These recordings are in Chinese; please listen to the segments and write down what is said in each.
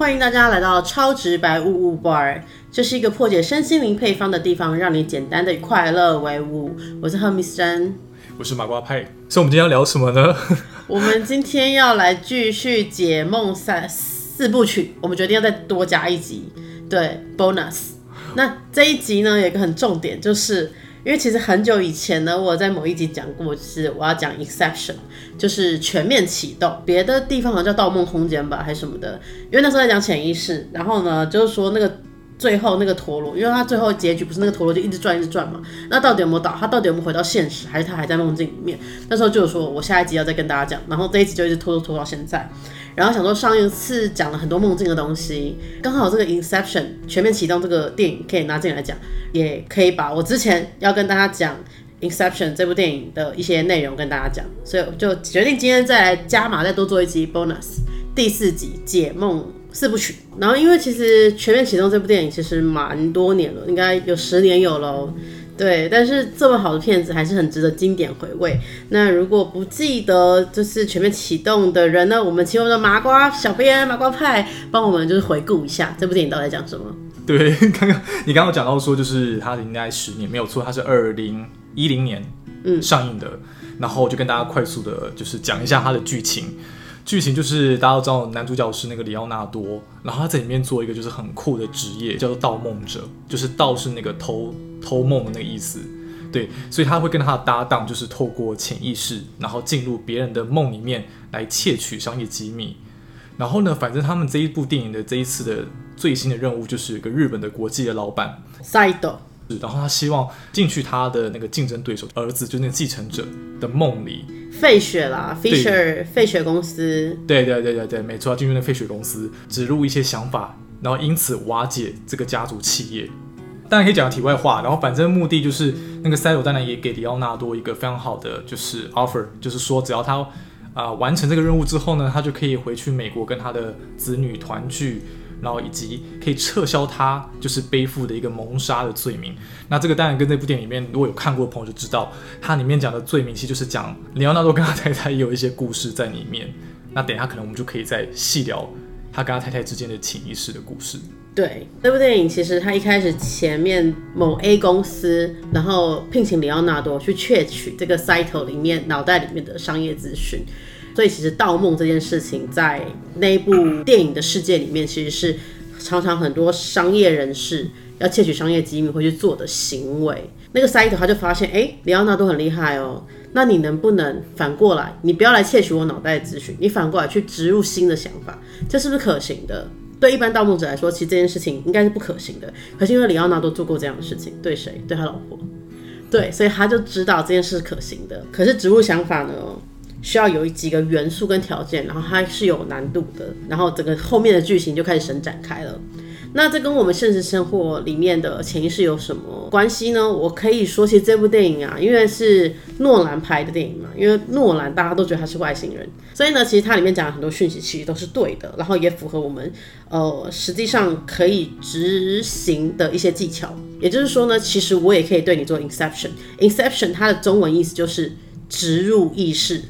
欢迎大家来到超直白物物 bar，这是一个破解身心灵配方的地方，让你简单的快乐为伍。我是赫米斯珍，我是麻瓜派。所以我们今天要聊什么呢？我们今天要来继续解梦三四部曲，我们决定要再多加一集，对，bonus。那这一集呢，有一个很重点，就是因为其实很久以前呢，我在某一集讲过，就是我要讲 exception，就是全面启动。别的地方好像叫盗梦空间吧，还是什么的。因为那时候在讲潜意识，然后呢，就是说那个最后那个陀螺，因为它最后结局不是那个陀螺就一直转一直转嘛，那到底有没有倒？它到底有没有回到现实，还是它还在梦境里面？那时候就有说我下一集要再跟大家讲，然后这一集就一直拖拖拖到现在。然后想说上一次讲了很多梦境的东西，刚好这个 Inception 全面启动这个电影可以拿进来讲，也可以把我之前要跟大家讲 Inception 这部电影的一些内容跟大家讲，所以就决定今天再来加码，再多做一集 bonus 第四集解梦四部曲。然后因为其实全面启动这部电影其实蛮多年了，应该有十年有喽。对，但是这么好的片子还是很值得经典回味。那如果不记得就是全面启动的人呢，我们请我们的麻瓜小编麻瓜派帮我们就是回顾一下这部电影到底在讲什么。对，刚刚你刚刚讲到说，就是它应该十年没有错，它是二零一零年嗯上映的，然后就跟大家快速的就是讲一下它的剧情。剧情就是大家都知道，男主角是那个里奥纳多，然后他在里面做一个就是很酷的职业，叫做盗梦者，就是盗是那个偷偷梦的那个意思，对，所以他会跟他的搭档就是透过潜意识，然后进入别人的梦里面来窃取商业机密。然后呢，反正他们这一部电影的这一次的最新的任务就是有个日本的国际的老板 Side。然后他希望进去他的那个竞争对手儿子，就那个继承者的梦里。费雪啦，Fisher 费雪公司。对对对对对，没错，进入那费雪公司，植入一些想法，然后因此瓦解这个家族企业。当然可以讲个题外话，然后反正目的就是那个塞罗当然也给里奥纳多一个非常好的就是 offer，就是说只要他啊完成这个任务之后呢，他就可以回去美国跟他的子女团聚。然后以及可以撤销他就是背负的一个谋杀的罪名。那这个当然跟这部电影里面如果有看过的朋友就知道，它里面讲的罪名其实就是讲里奥纳多跟他太太也有一些故事在里面。那等一下可能我们就可以再细聊他跟他太太之间的潜意识的故事。对，这部电影其实他一开始前面某 A 公司，然后聘请里奥纳多去窃取这个 Cyto 里面脑袋里面的商业资讯。所以其实盗梦这件事情，在那部电影的世界里面，其实是常常很多商业人士要窃取商业机密会去做的行为。那个塞头他就发现，哎，里奥纳多很厉害哦，那你能不能反过来，你不要来窃取我脑袋的资讯，你反过来去植入新的想法，这是不是可行的？对一般盗梦者来说，其实这件事情应该是不可行的。可是因为里奥纳多做过这样的事情，对谁？对他老婆，对，所以他就知道这件事是可行的。可是植入想法呢？需要有几个元素跟条件，然后它是有难度的，然后整个后面的剧情就开始神展开了。那这跟我们现实生活里面的潜意识有什么关系呢？我可以说，其实这部电影啊，因为是诺兰拍的电影嘛，因为诺兰大家都觉得他是外星人，所以呢，其实它里面讲的很多讯息其实都是对的，然后也符合我们呃实际上可以执行的一些技巧。也就是说呢，其实我也可以对你做 inception。inception 它的中文意思就是植入意识。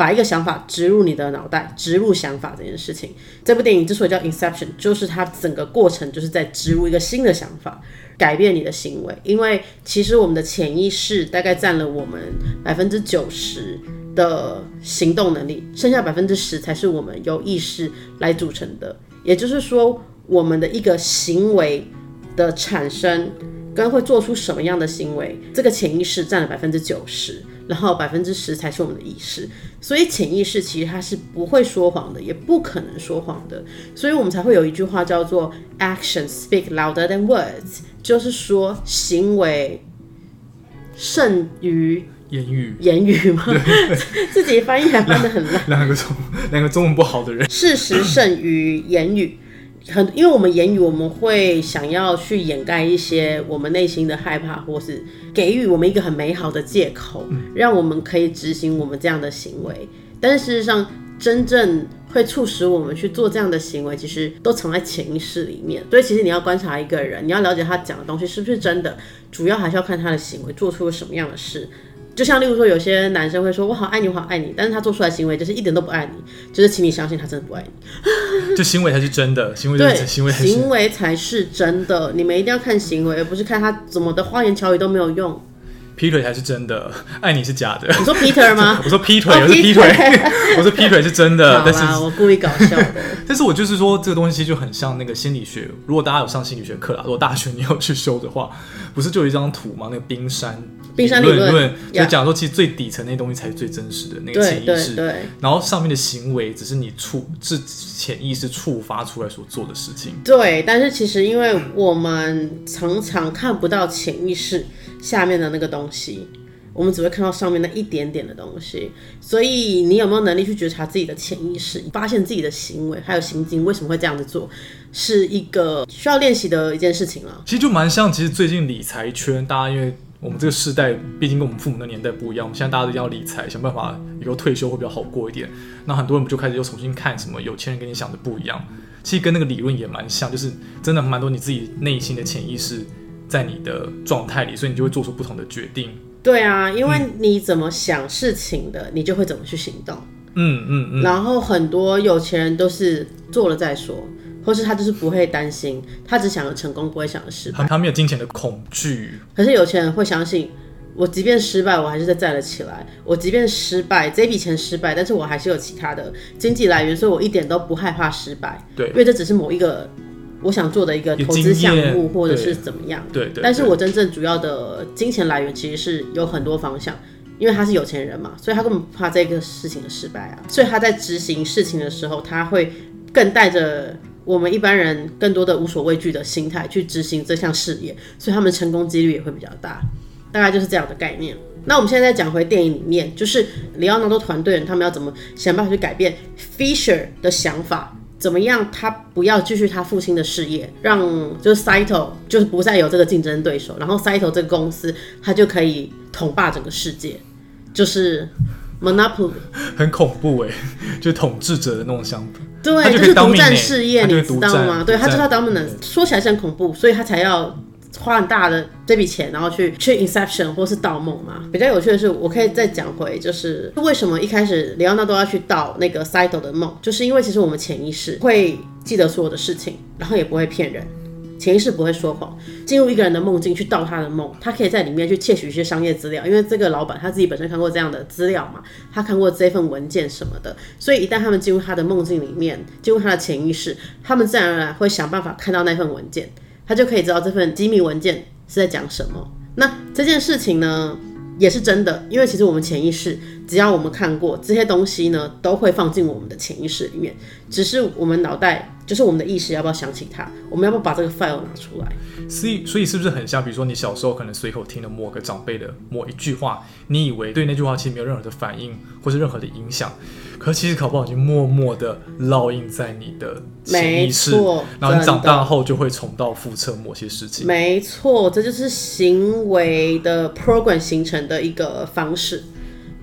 把一个想法植入你的脑袋，植入想法这件事情，这部电影之所以叫 Inception，就是它整个过程就是在植入一个新的想法，改变你的行为。因为其实我们的潜意识大概占了我们百分之九十的行动能力，剩下百分之十才是我们由意识来组成的。也就是说，我们的一个行为的产生跟会做出什么样的行为，这个潜意识占了百分之九十。然后百分之十才是我们的意识，所以潜意识其实它是不会说谎的，也不可能说谎的，所以我们才会有一句话叫做 “action speak louder than words”，就是说行为胜于言语，言语吗？自己翻译还翻得很烂，两个中两个中文不好的人，事实胜于言语。很，因为我们言语，我们会想要去掩盖一些我们内心的害怕，或是给予我们一个很美好的借口，让我们可以执行我们这样的行为。但是事实上，真正会促使我们去做这样的行为，其实都藏在潜意识里面。所以，其实你要观察一个人，你要了解他讲的东西是不是真的，主要还是要看他的行为做出了什么样的事。就像例如说，有些男生会说“我好爱你，我好爱你”，但是他做出来行为就是一点都不爱你，就是请你相信他真的不爱你。就行为才是真的，行为行为才是行为才是真的。你们一定要看行为，而不是看他怎么的花言巧语都没有用。劈腿才是真的，爱你是假的。你说 Peter 吗？我说劈腿，哦我是劈劈腿腿，我说劈腿是真的，但是我故意搞笑的。但是我就是说，这个东西就很像那个心理学。如果大家有上心理学课啦，如果大学你有去修的话，不是就有一张图吗？那个冰山冰山理论就讲说，其实最底层那东西才是最真实的那个对潜意识。对对，然后上面的行为只是你触是潜意识触发出来所做的事情。对，但是其实因为我们常常看不到潜意识下面的那个东西，我们只会看到上面那一点点的东西，所以你有没有能力去觉察自己的潜意识，发现自己的行为还有行径为什么会这样子做，是一个需要练习的一件事情了。其实就蛮像，其实最近理财圈，大家因为我们这个世代，毕竟跟我们父母那年代不一样，我们现在大家都要理财，想办法以后退休会比较好过一点。那很多人不就开始又重新看什么有钱人跟你想的不一样，其实跟那个理论也蛮像，就是真的蛮多你自己内心的潜意识在你的状态里，所以你就会做出不同的决定。对啊，因为你怎么想事情的，你就会怎么去行动。嗯嗯嗯，然后很多有钱人都是做了再说，或是他就是不会担心，他只想着成功，不会想着失败。他他没有金钱的恐惧，可是有钱人会相信，我即便失败，我还是再站了起来。我即便失败，这笔钱失败，但是我还是有其他的经济来源，所以我一点都不害怕失败。对因为这只是某一个我想做的一个投资项目，或者是怎么样。对对。但是我真正主要的金钱来源其实是有很多方向，因为他是有钱人嘛，所以他根本不怕这个事情的失败啊。所以他在执行事情的时候，他会更带着我们一般人更多的无所畏惧的心态去执行这项事业，所以他们成功几率也会比较大。大概就是这样的概念。那我们现在讲回电影里面，就是里奥纳多团队人他们要怎么想办法去改变 Fisher 的想法，怎么样他不要继续他父亲的事业，让就是 Saito 就是不再有这个竞争对手，然后 Saito 这个公司他就可以统霸整个世界，就是 Monopoly。很恐怖哎，就统治者的那种想法。对，他就是独占事业，你知道吗？对，他知道独占 dominance，说起来是很恐怖，所以他才要花很大的这笔钱，然后去去 Inception 或是盗梦嘛。比较有趣的是，我可以再讲回，就是为什么一开始里奥纳多要去盗那个 Saito 的梦，就是因为其实我们潜意识会记得所有的事情，然后也不会骗人。潜意识不会说谎，进入一个人的梦境去盗他的梦，他可以在里面去窃取一些商业资料，因为这个老板他自己本身看过这样的资料嘛，他看过这份文件什么的，所以一旦他们进入他的梦境里面，进入他的潜意识，他们自然而然会想办法看到那份文件，他就可以知道这份机密文件是在讲什么。那这件事情呢，也是真的，因为其实我们潜意识，只要我们看过这些东西呢，都会放进我们的潜意识里面，只是我们脑袋，就是我们的意识要不要想起它，我们要不要把这个 file 拿出来？所以，所以是不是很像？比如说，你小时候可能随口听了某个长辈的某一句话，你以为对那句话其实没有任何的反应，或是任何的影响，可其实考不好已经默默的烙印在你的潜没意识，然后你长大后就会重蹈覆辙某些事情。没错，这就是行为的 program 形成的一个方式。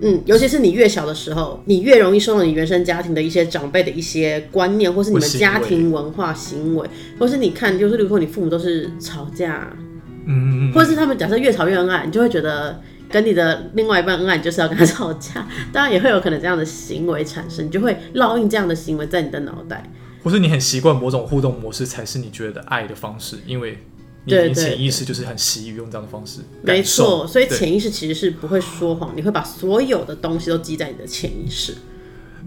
嗯，尤其是你越小的时候，你越容易受到你原生家庭的一些长辈的一些观念，或是你们家庭文化行为，或是你看，就是如果你父母都是吵架，嗯嗯嗯，或者是他们假设越吵越恩爱，你就会觉得跟你的另外一半恩爱，你就是要跟他吵架。当然也会有可能这样的行为产生，你就会烙印这样的行为在你的脑袋。或是你很习惯某种互动模式，才是你觉得爱的方式，因为你潜意识就是很习于用这样的方式。没错，所以潜意识其实是不会说谎，你会把所有的东西都记在你的潜意识。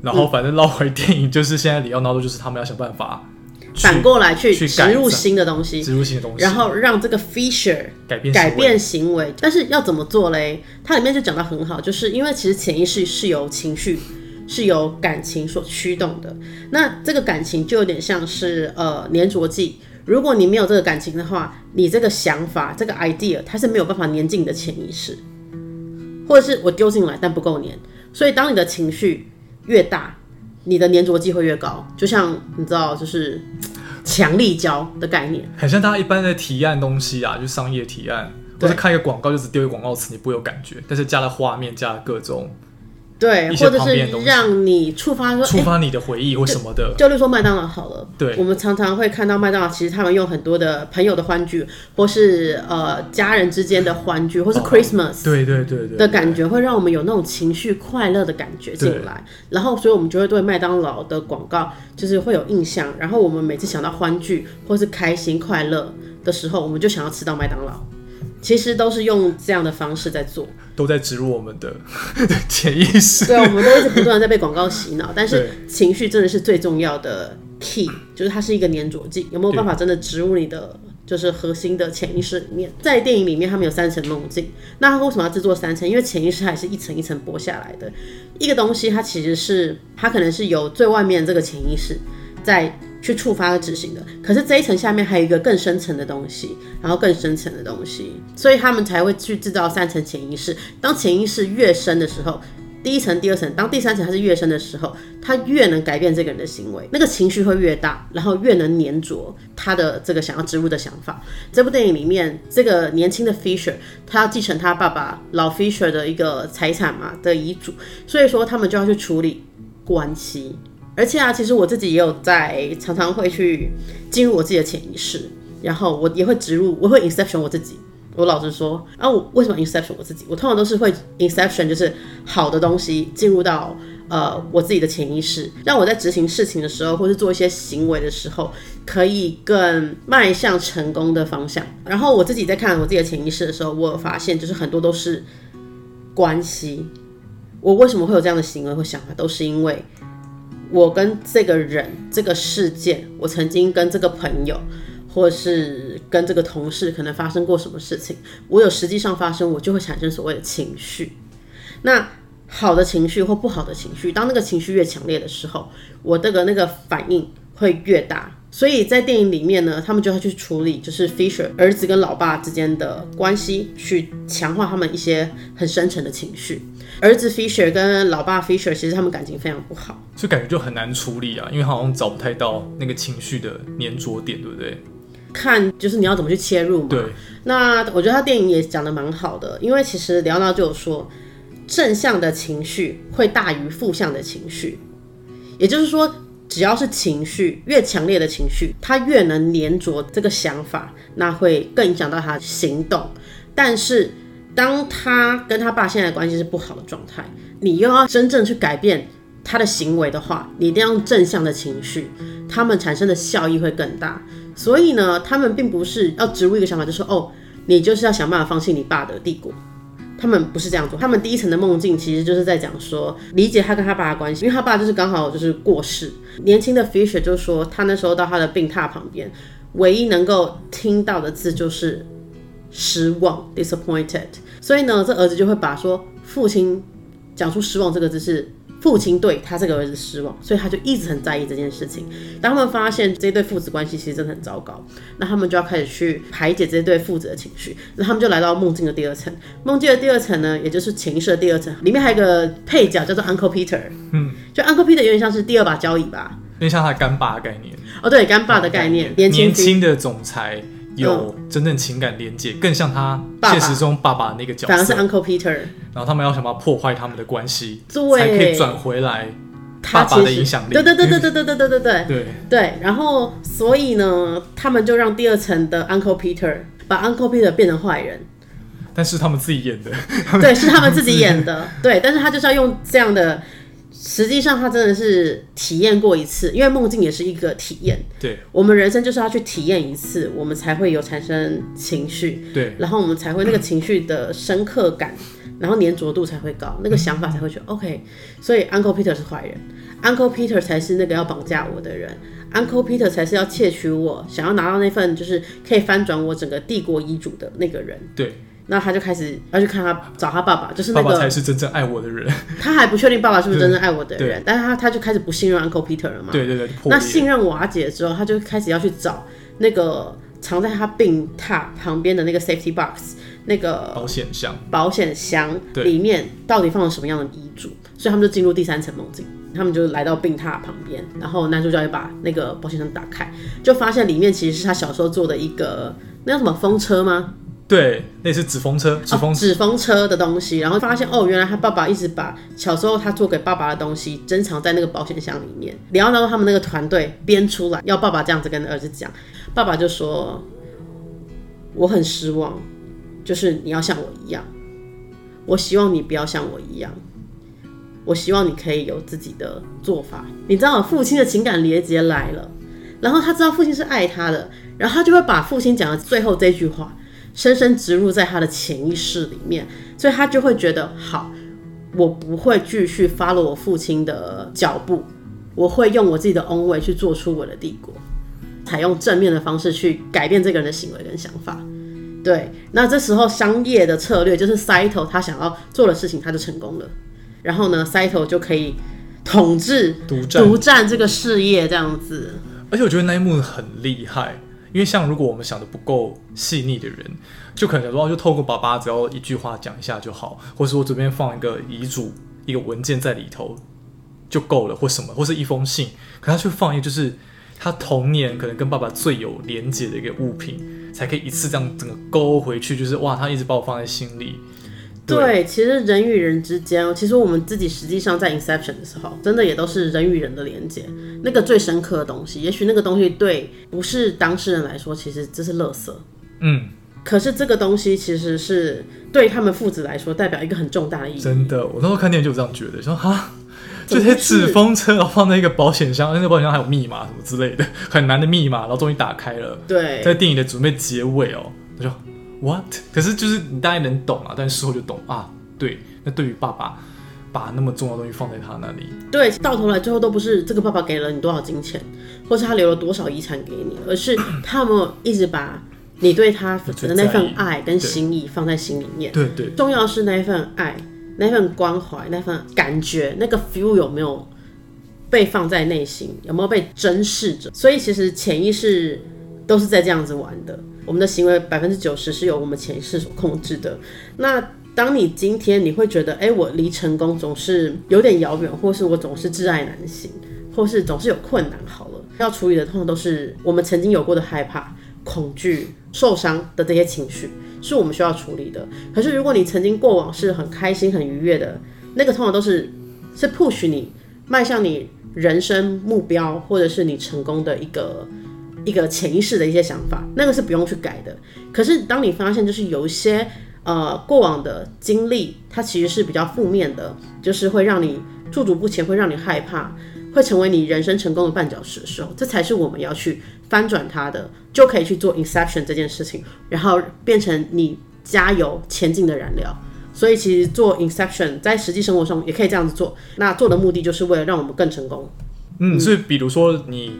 然后反正绕回电影，就是现在里奥纳多就是他们要想办法去反过来去去植入新的东西，植入新的东西，然后让这个 feature 改变行为改变行为。但是要怎么做嘞？它里面就讲到很好，就是因为其实潜意识是由情绪。是由感情所驱动的，那这个感情就有点像是呃粘着剂。如果你没有这个感情的话，你这个想法、这个 idea 它是没有办法粘进你的潜意识，或者是我丢进来但不够粘。所以当你的情绪越大，你的粘着剂会越高。就像你知道，就是强力胶的概念。很像大家一般的提案东西啊，就商业提案，或对者看一个广告就只丢一个广告词，你不会有感觉，但是加了画面，加了各种对，或者是让你触发触发你的回忆或什么的。就例如说麦当劳好了，对我们常常会看到麦当劳，其实他们用很多的朋友的欢聚，或是呃家人之间的欢聚，或是哦 Christmas 对对对对的感觉，会让我们有那种情绪快乐的感觉进来。然后，所以我们就会对麦当劳的广告就是会有印象。然后我们每次想到欢聚或是开心快乐的时候，我们就想要吃到麦当劳。其实都是用这样的方式在做。都在植入我们的 潜意识。对，我们都一直不断在被广告洗脑，但是情绪真的是最重要的 key，就是它是一个粘着剂，有没有办法真的植入你的就是核心的潜意识里面？在电影里面，他们有三层梦境，那它为什么要制作三层？因为潜意识还是一层一层剥下来的，一个东西它其实是它可能是由最外面这个潜意识在。去触发和执行的，可是这一层下面还有一个更深层的东西，然后更深层的东西，所以他们才会去制造三层潜意识。当潜意识越深的时候，第一层、第二层，当第三层它是越深的时候，它越能改变这个人的行为，那个情绪会越大，然后越能粘着他的这个想要植入的想法。这部电影里面，这个年轻的 Fisher，他要继承他爸爸老 Fisher 的一个财产嘛的遗嘱，所以说他们就要去处理关系。而且啊，其实我自己也有在常常会去进入我自己的潜意识，然后我也会植入，我会 inception 我自己。我老实说，啊，我为什么 inception 我自己？我通常都是会 inception，就是好的东西进入到呃我自己的潜意识，让我在执行事情的时候，或是做一些行为的时候，可以更迈向成功的方向。然后我自己在看我自己的潜意识的时候，我有发现就是很多都是关系。我为什么会有这样的行为或想法，都是因为我跟这个人、这个事件，我曾经跟这个朋友，或是跟这个同事可能发生过什么事情，我有实际上发生，我就会产生所谓的情绪。那好的情绪或不好的情绪，当那个情绪越强烈的时候，我这个那个反应会越大。所以在电影里面呢，他们就要去处理，就是 Fisher 儿子跟老爸之间的关系，去强化他们一些很深沉的情绪。儿子 Fisher 跟老爸 Fisher 其实他们感情非常不好。所以感觉就很难处理啊，因为好像找不太到那个情绪的粘着点，对不对？看就是你要怎么去切入嘛。对，那我觉得他电影也讲的蛮好的，因为其实聊到就有说，正向的情绪会大于负向的情绪，也就是说，只要是情绪越强烈的情绪，它越能粘着这个想法，那会更影响到他行动。但是当他跟他爸现在的关系是不好的状态，你又要真正去改变他的行为的话，你一定要用正向的情绪，他们产生的效益会更大。所以呢，他们并不是要植入一个想法，就说哦，你就是要想办法放弃你爸的帝国。他们不是这样做，他们第一层的梦境其实就是在讲说理解他跟他爸的关系，因为他爸就是刚好就是过世。年轻的 Fisher 就说，他那时候到他的病榻旁边，唯一能够听到的字就是失望 （disappointed）。所以呢，这儿子就会把说父亲讲出失望这个字是父亲对他这个儿子失望，所以他就一直很在意这件事情。当他们发现这对父子关系其实真的很糟糕，那他们就要开始去排解这对父子的情绪。那他们就来到梦境的第二层，梦境的第二层呢，也就是潜意识的第二层，里面还有一个配角叫做 Uncle Peter。嗯，就 Uncle Peter 有点像是第二把交椅吧。有点像他干爸的概念，哦，对，干爸的概念，年轻年轻的总裁有真正情感连接，更像他现实中爸爸那个角色。反而是。Uncle Peter，然后他们要想办法破坏他们的关系，对。才可以转回来爸爸的影响力。对对对对对对对对对对。对。对，然后所以呢，他们就让第二层的 Uncle Peter 把 Uncle Peter 变成坏人，但是他们自己演的，对，是他们自己 演的，对，但是他就是要用这样的，实际上他真的是体验过一次，因为梦境也是一个体验，对。我们人生就是要去体验一次，我们才会有产生情绪，对。然后我们才会那个情绪的深刻感，然后粘着度才会高，那个想法才会觉得 OK。所以 Uncle Peter 是坏人，Uncle Peter 才是那个要绑架我的人，Uncle Peter 才是要窃取我，想要拿到那份就是可以翻转我整个帝国遗嘱的那个人。对，那他就开始要去看他找他爸爸，就是那爸爸才是真正爱我的人。他还不确定爸爸是不是真正爱我的人，但是他他就开始不信任 Uncle Peter 了嘛。对对对，那信任瓦解之后，他就开始要去找那个藏在他病榻旁边的那个 safety box，那个保险箱，保险箱里面到底放了什么样的遗嘱，所以他们就进入第三层梦境。他们就来到病榻旁边，然后男主角也把那个保险箱打开，就发现里面其实是他小时候做的一个那叫什么风车吗？对，类似纸风车，纸风哦纸风车的东西，然后发现哦，原来他爸爸一直把小时候他做给爸爸的东西珍藏在那个保险箱里面。里奥纳多他们那个团队编出来，要爸爸这样子跟儿子讲，爸爸就说：“我很失望，就是你要像我一样，我希望你不要像我一样，我希望你可以有自己的做法。”你知道，父亲的情感连接来了，然后他知道父亲是爱他的，然后他就会把父亲讲的最后这句话。深深植入在他的潜意识里面，所以他就会觉得好，我不会继续 follow 我父亲的脚步，我会用我自己的 own way 去做出我的帝国，采用正面的方式去改变这个人的行为跟想法。对，那这时候商业的策略就是 Saito 他想要做的事情，他就成功了。然后呢，Saito 就可以统治、独占独占这个事业，这样子。而且我觉得那一幕很厉害。因为像如果我们想的不够细腻的人，就可能想说就透过爸爸只要一句话讲一下就好，或是我这边放一个遗嘱、一个文件在里头就够了，或什么，或是一封信，可他却放一个就是他童年可能跟爸爸最有连结的一个物品，才可以一次这样整个勾回去，就是哇，他一直把我放在心里。对，其实人与人之间，其实我们自己实际上在 Inception 的时候，真的也都是人与人的连接，那个最深刻的东西。也许那个东西对不是当事人来说，其实这是垃圾。嗯，可是这个东西其实是对他们父子来说，代表一个很重大的意义。真的，我那时候看电影就这样觉得，说哈，这些纸风车，放在一个保险箱，那个保险箱还有密码什么之类的，很难的密码，然后终于打开了。对，在电影的准备结尾哦，我就 what？可是就是你大概能懂啊，但是事后就懂啊。对，那对于爸爸把那么重要的东西放在他那里，对，到头来最后都不是这个爸爸给了你多少金钱，或是他留了多少遗产给你，而是 他们一直把你对他的那份爱跟心意放在心里面。对对重要的是那份爱、那份关怀、那份感觉、那个 feel 有没有被放在内心，有没有被珍视着？所以其实潜意识都是在这样子玩的。我们的行为百分之九十是由我们潜意识所控制的。那当你今天你会觉得，哎、我离成功总是有点遥远，或是我总是挚爱难行，或是总是有困难，好了，要处理的通常都是我们曾经有过的害怕、恐惧、受伤的这些情绪，是我们需要处理的。可是如果你曾经过往是很开心、很愉悦的，那个通常都是是 push 你迈向你人生目标，或者是你成功的一个一个潜意识的一些想法，那个是不用去改的。可是当你发现，就是有一些呃过往的经历，它其实是比较负面的，就是会让你驻足不前，会让你害怕，会成为你人生成功的绊脚石的时候，这才是我们要去翻转它的，就可以去做 inception 这件事情，然后变成你加油前进的燃料。所以其实做 inception 在实际生活中也可以这样子做，那做的目的就是为了让我们更成功。嗯，是比如说你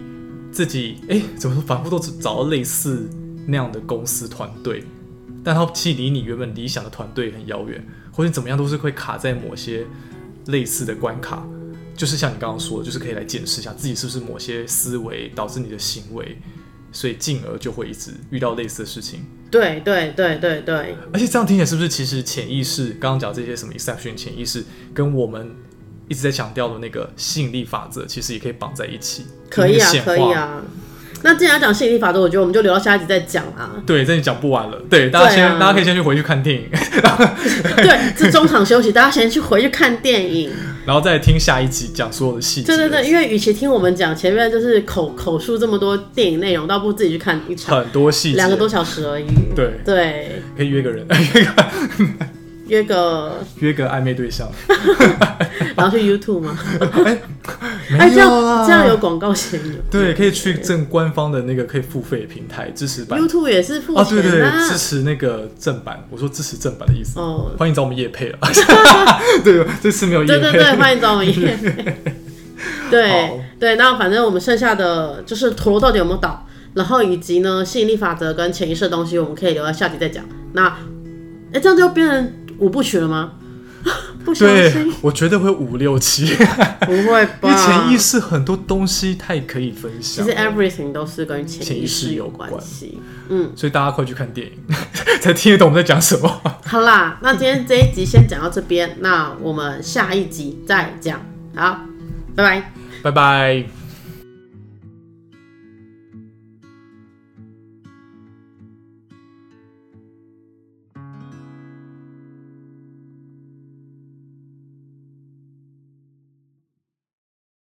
自己，哎，怎么说，反复都找到类似那样的公司团队，但它其实离你原本理想的团队很遥远，或者怎么样，都是会卡在某些类似的关卡。就是像你刚刚说的，就是可以来检视一下自己是不是某些思维导致你的行为，所以进而就会一直遇到类似的事情。对对对对对，而且这样听起来是不是其实潜意识刚刚讲这些什么 exception 潜意识，跟我们一直在强调的那个吸引力法则，其实也可以绑在一起。可以啊。可以啊。那既然要讲吸引力法则，我觉得我们就留到下一集再讲啊。对，这里讲不完了。对，大家先，啊大家可以先去回去看电影，对，这中场休息，大家先去回去看电影。然后再听下一集讲所有的细节。对对对，因为与其听我们讲前面就是口口述这么多电影内容，倒不如自己去看一场，很多细节，两个多小时而已。对，对，可以约个人，约个约个约个暧昧对象。然后去 YouTube 吗？哎，哎，这样这样有广告嫌疑。对，可以去正官方的那个可以付费的平台支持版。YouTube 也是付哦，对对。支持那个正版。我说支持正版的意思。哦，欢迎找我们叶配了。对，这次没有叶配。对对对，欢迎找我们叶。对好对，那反正我们剩下的就是陀螺到底有没有倒，然后以及呢吸引力法则跟潜意识的东西，我们可以留在下集再讲。那，哎，这样就变成五部曲了吗？不相对信，，我觉得会五六七，不会吧？为潜意识很多东西太可以分享。其实 everything 都是跟潜意识识有关系。嗯，所以大家快去看电影，才听得懂我们在讲什么。好啦，那今天这一集先讲到这边，那我们下一集再讲。好，拜拜。拜拜。